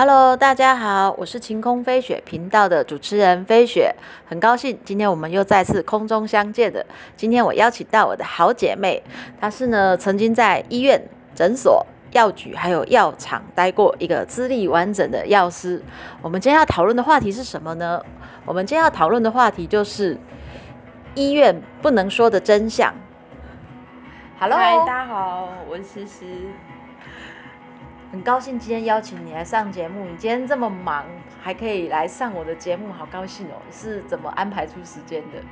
Hello，大家好，我是晴空飞雪频道的主持人飞雪，很高兴今天我们又再次空中相见的。今天我邀请到我的好姐妹，她是呢曾经在医院、诊所、药局还有药厂待过一个资历完整的药师。我们今天要讨论的话题是什么呢？我们今天要讨论的话题就是医院不能说的真相。Hello，大家好，我是思思。很高兴今天邀请你来上节目。你今天这么忙，还可以来上我的节目，好高兴哦！是怎么安排出时间的？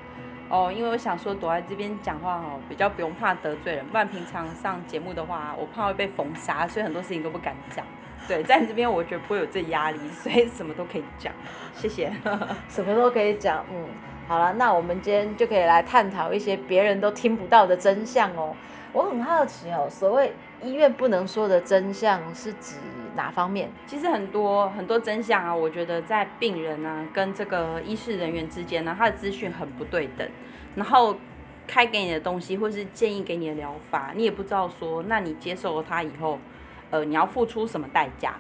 哦，因为我想说躲在这边讲话哦，比较不用怕得罪人。不然平常上节目的话，我怕会被封杀，所以很多事情都不敢讲。对，在你这边我觉得不会有这压力，所以什么都可以讲。谢谢。什么都可以讲，嗯，好了，那我们今天就可以来探讨一些别人都听不到的真相哦。我很好奇哦，所谓医院不能说的真相是指哪方面？其实很多很多真相啊，我觉得在病人啊跟这个医事人员之间呢，他的资讯很不对等，然后开给你的东西或是建议给你的疗法，你也不知道说，那你接受了它以后，呃，你要付出什么代价？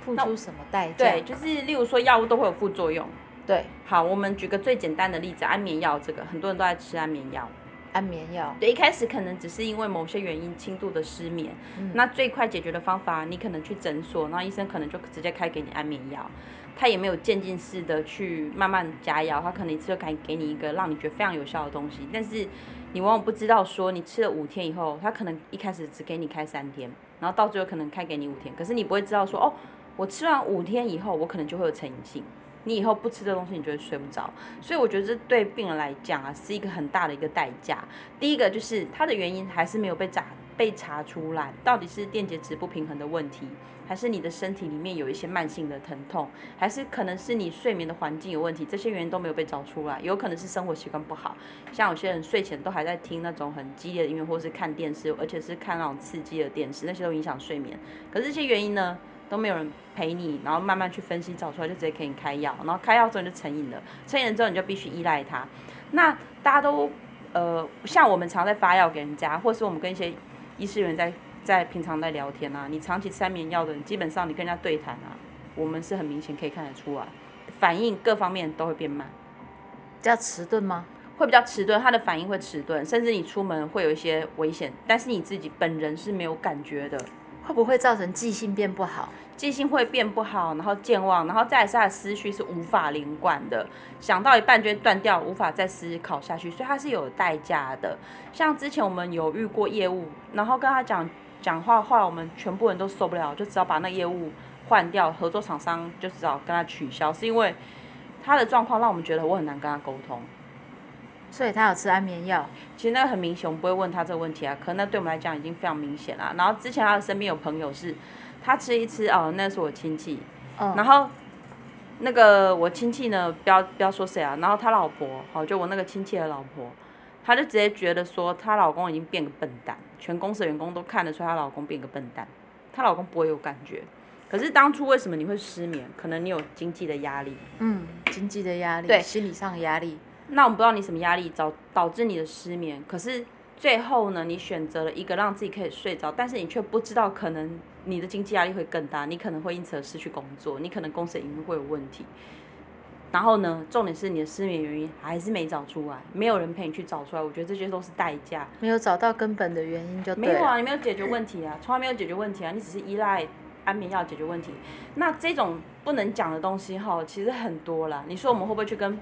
付出什么代价？对，就是例如说药物都会有副作用。对，好，我们举个最简单的例子，安眠药这个，很多人都在吃安眠药。安眠药，对，一开始可能只是因为某些原因轻度的失眠，那最快解决的方法，你可能去诊所，然后医生可能就直接开给你安眠药，他也没有渐进式的去慢慢加药，他可能一次就开给你一个让你觉得非常有效的东西，但是你往往不知道说你吃了五天以后，他可能一开始只给你开三天，然后到最后可能开给你五天，可是你不会知道说哦，我吃完五天以后，我可能就会有成瘾性。你以后不吃这东西，你就会睡不着。所以我觉得这对病人来讲啊，是一个很大的一个代价。第一个就是它的原因还是没有被查被查出来，到底是电解质不平衡的问题，还是你的身体里面有一些慢性的疼痛，还是可能是你睡眠的环境有问题，这些原因都没有被找出来。有可能是生活习惯不好，像有些人睡前都还在听那种很激烈的音乐，或是看电视，而且是看那种刺激的电视，那些都影响睡眠。可是这些原因呢？都没有人陪你，然后慢慢去分析找出来，就直接给你开药，然后开药之后你就成瘾了，成瘾了之后你就必须依赖它。那大家都呃，像我们常在发药给人家，或是我们跟一些医师员在在平常在聊天啊，你长期吃安眠药的人，基本上你跟人家对谈啊，我们是很明显可以看得出来，反应各方面都会变慢，比较迟钝吗？会比较迟钝，他的反应会迟钝，甚至你出门会有一些危险，但是你自己本人是没有感觉的。会不会造成记性变不好？记性会变不好，然后健忘，然后再是他的思绪是无法连贯的，想到一半就会断掉，无法再思考下去，所以他是有代价的。像之前我们有遇过业务，然后跟他讲讲话话，我们全部人都受不了，就只好把那业务换掉，合作厂商就只好跟他取消，是因为他的状况让我们觉得我很难跟他沟通。所以他有吃安眠药，其实那个很明显，我们不会问他这个问题啊。可能那对我们来讲已经非常明显了。然后之前他的身边有朋友是，他吃一吃哦，那是我亲戚，嗯然后那个我亲戚呢，不要不要说谁啊，然后他老婆，好就我那个亲戚的老婆，她就直接觉得说她老公已经变个笨蛋，全公司的员工都看得出她老公变个笨蛋，她老公不会有感觉。可是当初为什么你会失眠？可能你有经济的压力，嗯，经济的压力，对，心理上的压力。那我们不知道你什么压力导导致你的失眠，可是最后呢，你选择了一个让自己可以睡着，但是你却不知道可能你的经济压力会更大，你可能会因此而失去工作，你可能公司营运会有问题。然后呢，重点是你的失眠原因还是没找出来，没有人陪你去找出来，我觉得这些都是代价。没有找到根本的原因就没有啊，你没有解决问题啊，从来没有解决问题啊，你只是依赖安眠药解决问题。那这种不能讲的东西哈，其实很多啦。你说我们会不会去跟？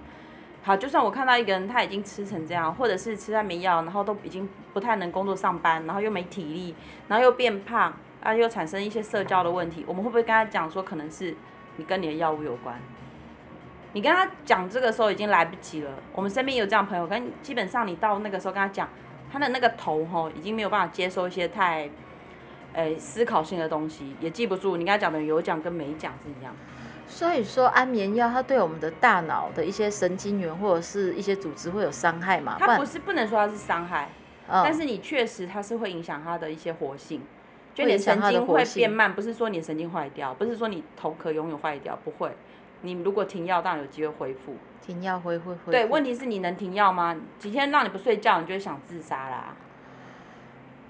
好，就算我看到一个人他已经吃成这样，或者是吃安眠药，然后都已经不太能工作上班，然后又没体力，然后又变胖，啊，又产生一些社交的问题，我们会不会跟他讲说，可能是你跟你的药物有关？你跟他讲这个时候已经来不及了。我们身边有这样朋友，跟基本上你到那个时候跟他讲，他的那个头吼已经没有办法接收一些太，诶思考性的东西，也记不住。你跟他讲的有讲跟没讲是一样。所以说安眠药它对我们的大脑的一些神经元或者是一些组织会有伤害吗？它不是不能说它是伤害，但是你确实它是会影响它的一些活性，就你的神经会变慢，不是说你的神经坏掉，不是说你头壳永远坏掉，不会。你如果停药，当然有机会恢复。停药恢复恢对，问题是你能停药吗？几天让你不睡觉，你就会想自杀啦。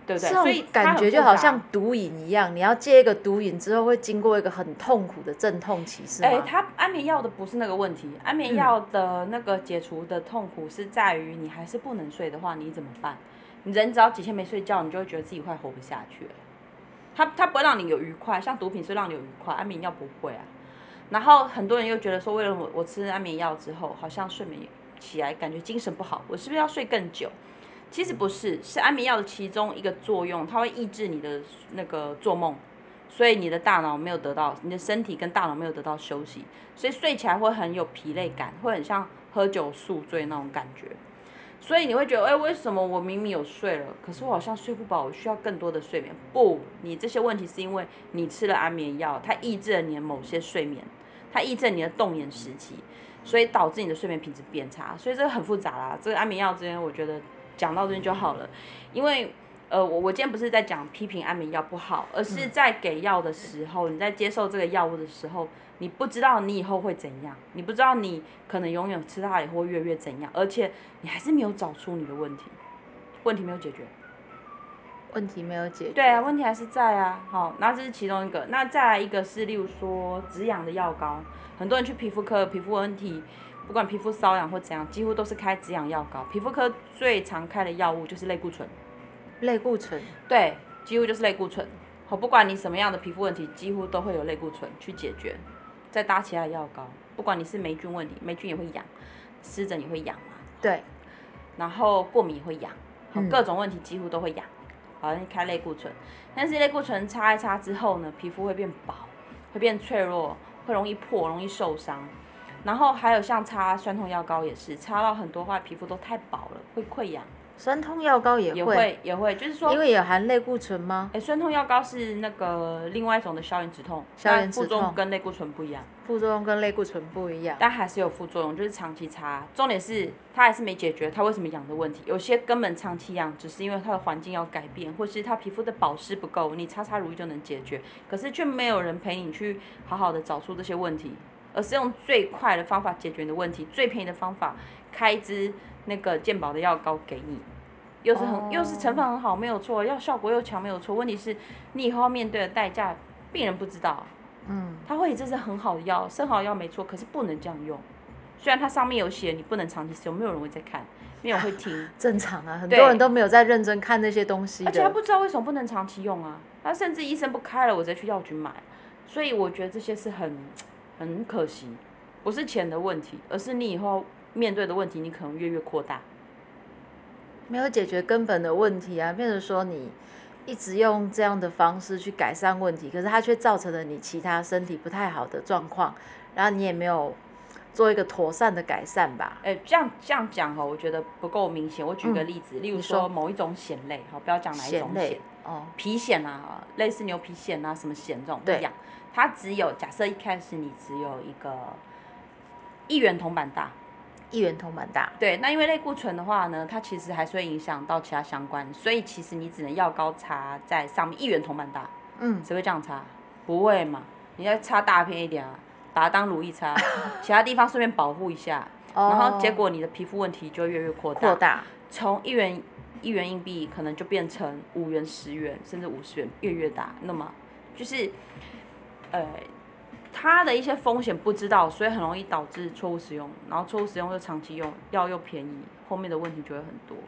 对不对？这所以种感觉就好像毒瘾一样，你要戒一个毒瘾之后，会经过一个很痛苦的阵痛期，是吗？哎，它安眠药的不是那个问题，安眠药的那个解除的痛苦是在于你还是不能睡的话，你怎么办？你人只要几天没睡觉，你就会觉得自己快活不下去了。它它不会让你有愉快，像毒品是让你有愉快，安眠药不会啊。然后很多人又觉得说，为了我我吃安眠药之后，好像睡眠起来感觉精神不好，我是不是要睡更久？其实不是，是安眠药的其中一个作用，它会抑制你的那个做梦，所以你的大脑没有得到，你的身体跟大脑没有得到休息，所以睡起来会很有疲累感，会很像喝酒宿醉那种感觉。所以你会觉得，哎，为什么我明明有睡了，可是我好像睡不饱，我需要更多的睡眠？不，你这些问题是因为你吃了安眠药，它抑制了你的某些睡眠，它抑制了你的动眼时期，所以导致你的睡眠品质变差。所以这个很复杂啦。这个安眠药之间，我觉得讲到这边就好了。因为，呃，我我今天不是在讲批评安眠药不好，而是在给药的时候，你在接受这个药物的时候。你不知道你以后会怎样，你不知道你可能永远吃它以后越越怎样，而且你还是没有找出你的问题，问题没有解决，问题没有解决。对啊，问题还是在啊。好，那这是其中一个。那再来一个是，例如说止痒的药膏，很多人去皮肤科，皮肤问题，不管皮肤瘙痒或怎样，几乎都是开止痒药膏。皮肤科最常开的药物就是类固醇。类固醇。对，几乎就是类固醇。好，不管你什么样的皮肤问题，几乎都会有类固醇去解决。再搭其他的药膏，不管你是霉菌问题，霉菌也会痒，湿疹也会痒嘛。对。然后过敏也会痒，各种问题几乎都会痒。好，你开类固醇，但是类固醇擦一擦之后呢，皮肤会变薄，会变脆弱，会容易破，容易受伤。然后还有像擦酸痛药膏也是，擦到很多话皮肤都太薄了，会溃疡。酸痛药膏也会也会，就是说，因为有含类固醇吗？哎，酸痛药膏是那个另外一种的消炎止痛，消炎止痛跟类固醇不一样，副作用跟类固醇不一样，但还是有副作用，就是长期擦。重点是它还是没解决它为什么痒的问题，有些根本长期痒只是因为它的环境要改变，或是它皮肤的保湿不够，你擦擦乳液就能解决，可是却没有人陪你去好好的找出这些问题，而是用最快的方法解决你的问题，最便宜的方法开支那个健保的药膏给你。又是很又是成分很好，没有错，要效果又强，没有错。问题是，你以后要面对的代价，病人不知道。嗯。他会以这是很好的药，生好的药没错，可是不能这样用。虽然它上面有写你不能长期使用，没有人会再看，没有人会听。正常啊，很多人都没有在认真看那些东西。而且他不知道为什么不能长期用啊，他甚至医生不开了，我再去药局买。所以我觉得这些是很很可惜，不是钱的问题，而是你以后面对的问题，你可能越越扩大。没有解决根本的问题啊，变成说你一直用这样的方式去改善问题，可是它却造成了你其他身体不太好的状况，然后你也没有做一个妥善的改善吧？哎，这样这样讲哈，我觉得不够明显。我举个例子，例如说某一种藓类，好，不要讲哪一种藓，哦，皮藓啊，类似牛皮癣啊，什么藓这种一样，它只有假设一开始你只有一个一元铜板大。一元铜板大，对，那因为类固醇的话呢，它其实还是会影响到其他相关，所以其实你只能药膏擦在上面，一元铜板大，嗯，只会这样擦，不会嘛？你要擦大片一点啊，把它当乳液擦，其他地方顺便保护一下，然后结果你的皮肤问题就越越扩大，扩大，从一元一元硬币可能就变成五元、十元，甚至五十元，越越大，那么就是，呃。它的一些风险不知道，所以很容易导致错误使用，然后错误使用又长期用，药又便宜，后面的问题就会很多。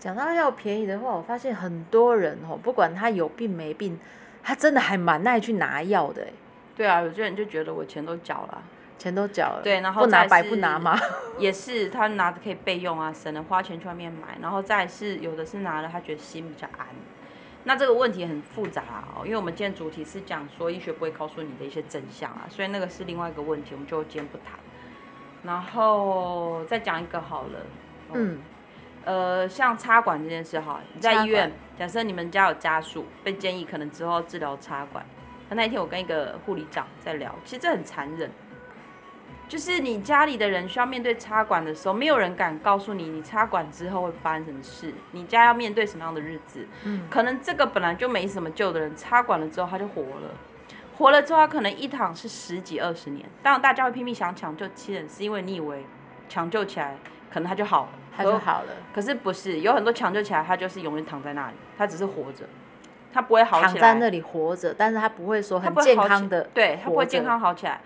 讲到药便宜的话，我发现很多人哦，不管他有病没病，他真的还蛮爱去拿药的。对啊，有些人就觉得我钱都缴了，钱都缴了，对，然后不拿白不拿嘛？也是，他拿着可以备用啊，省得花钱去外面买，然后再是有的是拿了，他觉得心比较安。那这个问题很复杂哦，因为我们今天主题是讲说医学不会告诉你的一些真相啊，所以那个是另外一个问题，我们就今天不谈。然后再讲一个好了，嗯，呃，像插管这件事哈，你在医院，假设你们家有家属被建议可能之后治疗插管，那那一天我跟一个护理长在聊，其实这很残忍。就是你家里的人需要面对插管的时候，没有人敢告诉你，你插管之后会发生什么事，你家要面对什么样的日子。嗯，可能这个本来就没什么救的人，插管了之后他就活了，活了之后他可能一躺是十几二十年。当然大家会拼命想抢救亲人，是因为你以为抢救起来可能他就好了，他就好了。可是不是，有很多抢救起来，他就是永远躺在那里，他只是活着，他不会好起来。躺在那里活着，但是他不会说很健康的，对他不会健康。好起来，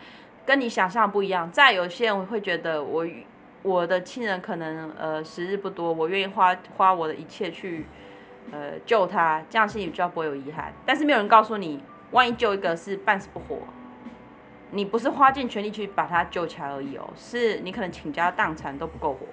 跟你想象的不一样。再有些人会觉得我我的亲人可能呃时日不多，我愿意花花我的一切去呃救他，这样心里比较不会有遗憾。但是没有人告诉你，万一救一个是半死不活，你不是花尽全力去把他救起来而已哦，是你可能倾家荡产都不够活。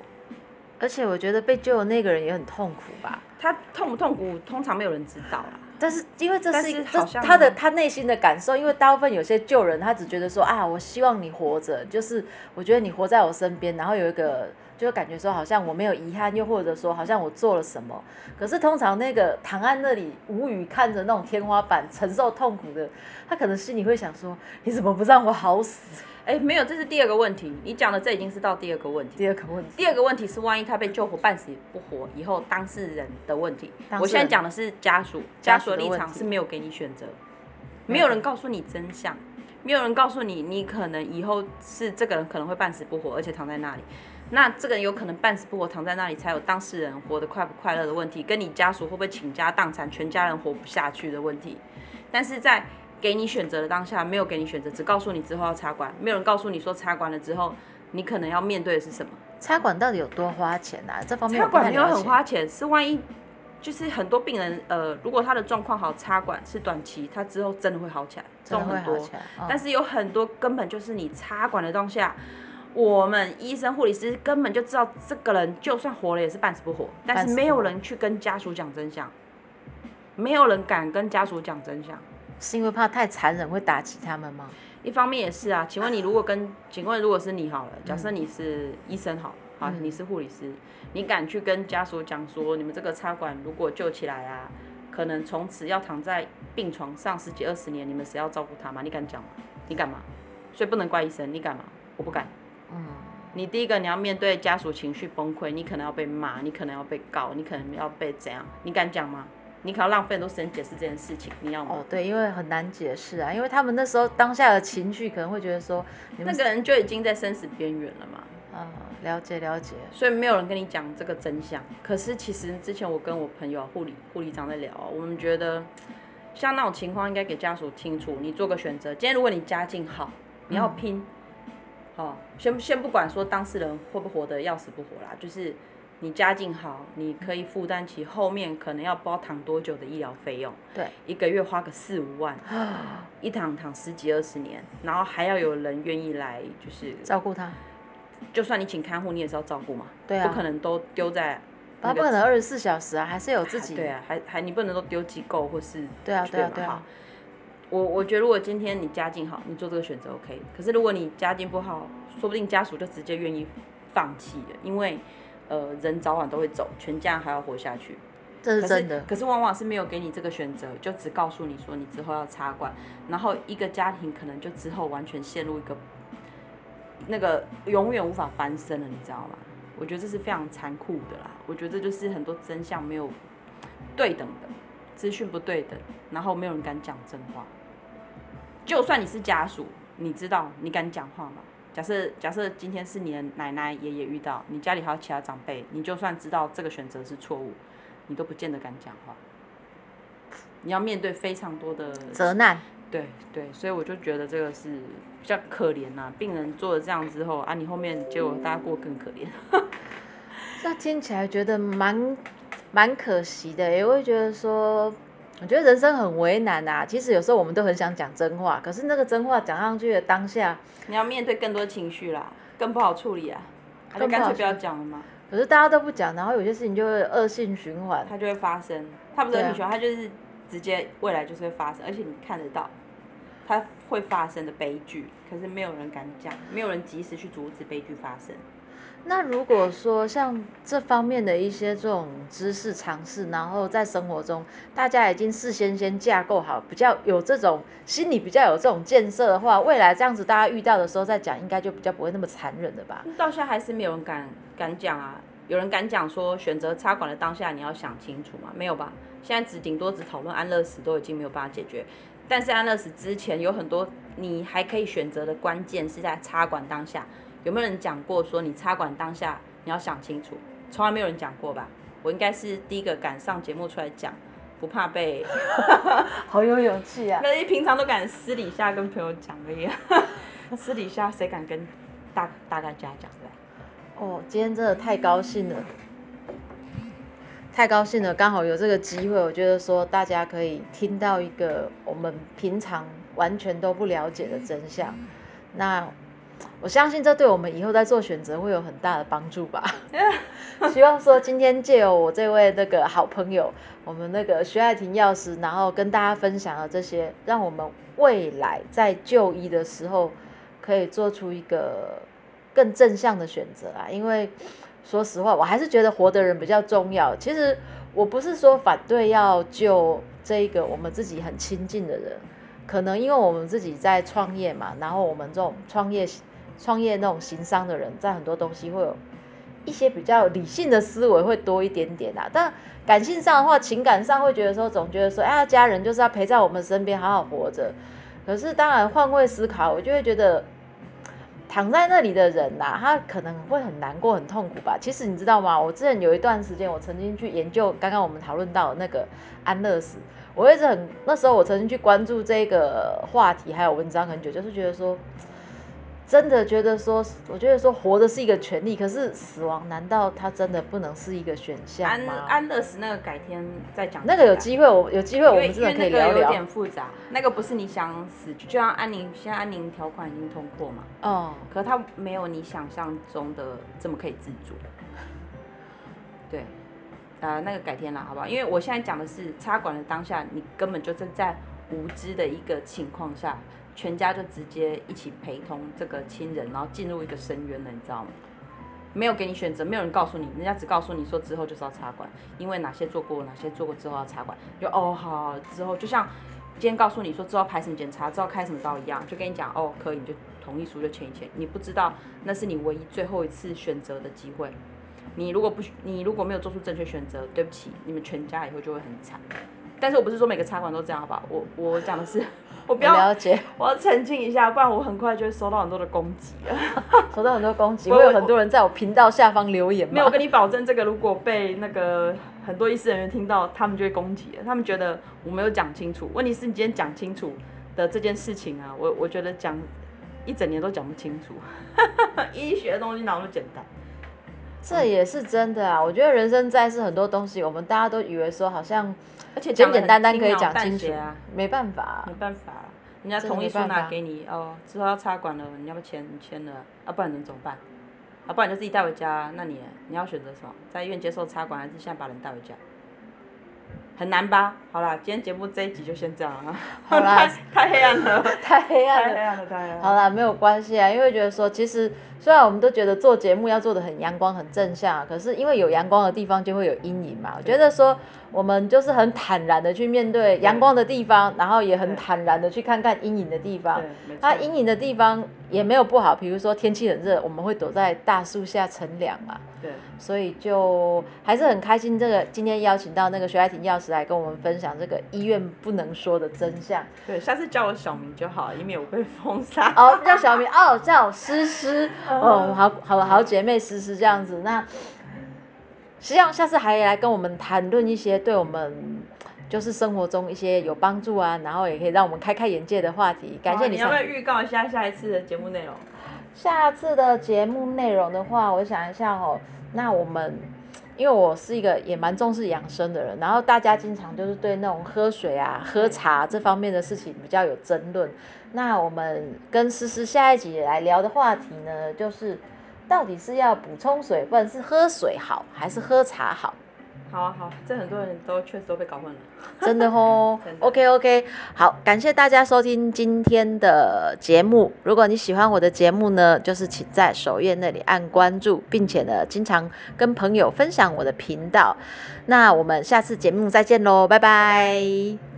而且我觉得被救的那个人也很痛苦吧。他痛不痛苦，通常没有人知道啦。但是因为这但是一这是好像他的他内心的感受，因为大部分有些旧人，他只觉得说啊，我希望你活着，就是我觉得你活在我身边，然后有一个就会感觉说好像我没有遗憾，又或者说好像我做了什么。可是通常那个躺在那里无语看着那种天花板承受痛苦的，他可能心里会想说，你怎么不让我好死？哎，没有，这是第二个问题。你讲的这已经是到第二个问题。第二个问题，第二个问题是，万一他被救活半死不活，以后当事人的问题。我现在讲的是家属，家属的立场是没有给你选择，没有人告诉你真相，没有人告诉你，你可能以后是这个人可能会半死不活，而且躺在那里。那这个人有可能半死不活躺在那里，才有当事人活得快不快乐的问题，跟你家属会不会倾家荡产，全家人活不下去的问题。但是在给你选择的当下，没有给你选择，只告诉你之后要插管，没有人告诉你说插管了之后，你可能要面对的是什么。插管到底有多花钱啊？这方面插管没有很。花钱，是万一就是很多病人，呃，如果他的状况好，插管是短期，他之后真的会好起来，这种很多但是有很多根本就是你插管的当下，我们医生护理师根本就知道这个人就算活了也是半死不活，但是没有人去跟家属讲真相，没有人敢跟家属讲真相。是因为怕太残忍会打击他们吗？一方面也是啊，请问你如果跟，请问如果是你好了，假设你是医生好了，好，嗯你是护理师，你敢去跟家属讲说，你们这个插管如果救起来啊，可能从此要躺在病床上十几二十年，你们谁要照顾他吗？你敢讲吗？你敢吗？所以不能怪医生，你敢吗？我不敢。嗯，你第一个你要面对家属情绪崩溃，你可能要被骂，你可能要被告，你可能要被怎样？你敢讲吗？你可能要浪费很多时间解释这件事情，你要吗？哦，对，因为很难解释啊，因为他们那时候当下的情绪可能会觉得说，你们那个人就已经在生死边缘了嘛。啊、了解了解，所以没有人跟你讲这个真相。可是其实之前我跟我朋友护理护理长在聊，我们觉得像那种情况应该给家属清楚，你做个选择。今天如果你家境好，你要拼，好、先先不管说当事人会不会活得要死不活啦，就是你家境好，你可以负担起后面可能要包躺多久的医疗费用，对，一个月花个四五万，一躺躺十几二十年，然后还要有人愿意来，就是照顾他，就算你请看护，你也是要照顾嘛，对啊。不可能都丢在他不可能二十四小时啊，还是有自己，对啊，还还你不能都丢机构或是对啊对啊对啊。嘛我我觉得如果今天你家境好，你做这个选择 OK。可是如果你家境不好，说不定家属就直接愿意放弃了，因为呃人早晚都会走，全家还要活下去。这是真的，可是往往是没有给你这个选择，就只告诉你说你之后要插管，然后一个家庭可能就之后完全陷入一个那个永远无法翻身了，你知道吗？我觉得这是非常残酷的啦。我觉得这就是很多真相没有对等的，资讯不对等，然后没有人敢讲真话。就算你是家属，你知道你敢讲话吗？假设假设今天是你的奶奶、爷爷遇到，你家里还有其他长辈，你就算知道这个选择是错误，你都不见得敢讲话。你要面对非常多的责难，对对，所以我就觉得这个是比较可怜呐、病人做了这样之后啊，你后面结果大家过得更可怜。那听起来觉得蛮蛮可惜的也，会觉得说，我觉得人生很为难啊。其实有时候我们都很想讲真话，可是那个真话讲上去的当下，你要面对更多情绪啦，更不好处理啊，他就干脆不要讲了嘛，可是大家都不讲，然后有些事情就会恶性循环。它就会发生。它不是恶性循环，它，就是直接未来就是会发生，而且你看得到它会发生的悲剧，可是没有人敢讲，没有人及时去阻止悲剧发生。那如果说像这方面的一些这种知识尝试，然后在生活中大家已经事先先架构好，比较有这种心理比较有这种建设的话，未来这样子大家遇到的时候再讲，应该就比较不会那么残忍了吧？到现在还是没有人敢敢讲啊。有人敢讲说选择插管的当下你要想清楚吗？没有吧？现在只顶多只讨论安乐死都已经没有办法解决，但是安乐死之前有很多你还可以选择的关键是在插管当下。有没有人讲过说你插管当下你要想清楚？从来没有人讲过吧？我应该是第一个敢上节目出来讲，不怕被 好有勇气啊！那些平常都敢私底下跟朋友讲而已，私底下谁敢跟大大概家讲的？哦，今天真的太高兴了，太高兴了！刚好有这个机会，我觉得说大家可以听到一个我们平常完全都不了解的真相。那我相信这对我们以后在做选择会有很大的帮助吧。希望说今天借由我这位那个好朋友，我们那个徐爱婷药师，然后跟大家分享了这些，让我们未来在就医的时候可以做出一个更正向的选择啊。因为说实话，我还是觉得活的人比较重要。其实我不是说反对要救这一个我们自己很亲近的人。可能因为我们自己在创业嘛，然后我们这种创业、创业那种行商的人，在很多东西会有一些比较理性的思维会多一点点啊。但感性上的话，情感上会觉得说，总觉得说，哎呀，家人就是要陪在我们身边，好好活着。可是当然换位思考，我就会觉得。躺在那里的人呐，他可能会很难过、很痛苦吧。其实你知道吗？我之前有一段时间，我曾经去研究刚刚我们讨论到那个安乐死，我一直很那时候我曾经去关注这个话题，还有文章很久，就是觉得说。真的觉得说，我觉得说活的是一个权利，可是死亡难道它真的不能是一个选项吗？安安乐死那个改天再讲。那个有机会，我有机会我们真的可以聊聊。有点复杂，那个不是你想死，就像安宁，现在安宁条款已经通过嘛。哦。可它没有你想象中的这么可以自主。对，呃，那个改天了，好不好？因为我现在讲的是插管的当下，你根本就是在无知的一个情况下。全家就直接一起陪同这个亲人，然后进入一个深渊了，你知道吗？没有给你选择，没有人告诉你，人家只告诉你说之后就是要插管，因为哪些做过，哪些做过之后要插管，就哦好，之后就像今天告诉你说之后排什么检查，之后开什么刀一样，就跟你讲哦可以，你就同意书就签一签。你不知道那是你唯一最后一次选择的机会，你如果不你如果没有做出正确选择，对不起，你们全家以后就会很惨。但是我不是说每个插管都这样，好不好？我我讲的是。我不要了解，我要澄清一下，不然我很快就会收到很多的攻击了。收到很多攻击，会有很多人在我频道下方留言。没有跟你保证，这个如果被那个很多医师人员听到，他们就会攻击了。他们觉得我没有讲清楚。问题是你今天讲清楚的这件事情啊，我我觉得讲一整年都讲不清楚。医学的东西哪那么简单？这也是真的啊！我觉得人生在世很多东西，我们大家都以为说好像。而且简简单单可以讲清楚啊，没办法，没办法，人家同意书拿给你哦，之后要插管了，你要不要签？你签了，啊，不然能怎么办？啊，不然就自己带回家，那你你要选择什么？在医院接受插管，还是现在把人带回家？很难吧？好啦，今天节目这一集就先这样了。好啦，太黑暗了，太黑暗了，太黑暗了，太黑暗了。好啦，没有关系啊，因为觉得说，其实虽然我们都觉得做节目要做的很阳光、很正向，啊可是因为有阳光的地方就会有阴影嘛。我觉得说。我们就是很坦然的去面对阳光的地方，然后也很坦然的去看看阴影的地方。它阴影的地方也没有不好，比如说天气很热，我们会躲在大树下乘凉嘛。对。所以就还是很开心，这个今天邀请到那个徐爱婷药师来跟我们分享这个医院不能说的真相。对，下次叫我小名就好，以免我被封杀。哦，叫小名哦，叫诗诗哦，好好好姐妹诗诗这样子那。希望下次还来跟我们谈论一些对我们就是生活中一些有帮助啊，然后也可以让我们开开眼界的话题。感谢你。你要不要预告一下下一次的节目内容？下次的节目内容的话，我想一下哦。那我们因为我是一个也蛮重视养生的人，然后大家经常就是对那种喝水啊、喝茶这方面的事情比较有争论。那我们跟思思下一集来聊的话题呢，就是。到底是要补充水分，是喝水好，还是喝茶好？好啊，好，这很多人都确实都被搞混了，真的哦。OK OK，好，感谢大家收听今天的节目。如果你喜欢我的节目呢，就是请在首页那里按关注，并且呢，经常跟朋友分享我的频道。那我们下次节目再见喽，拜拜。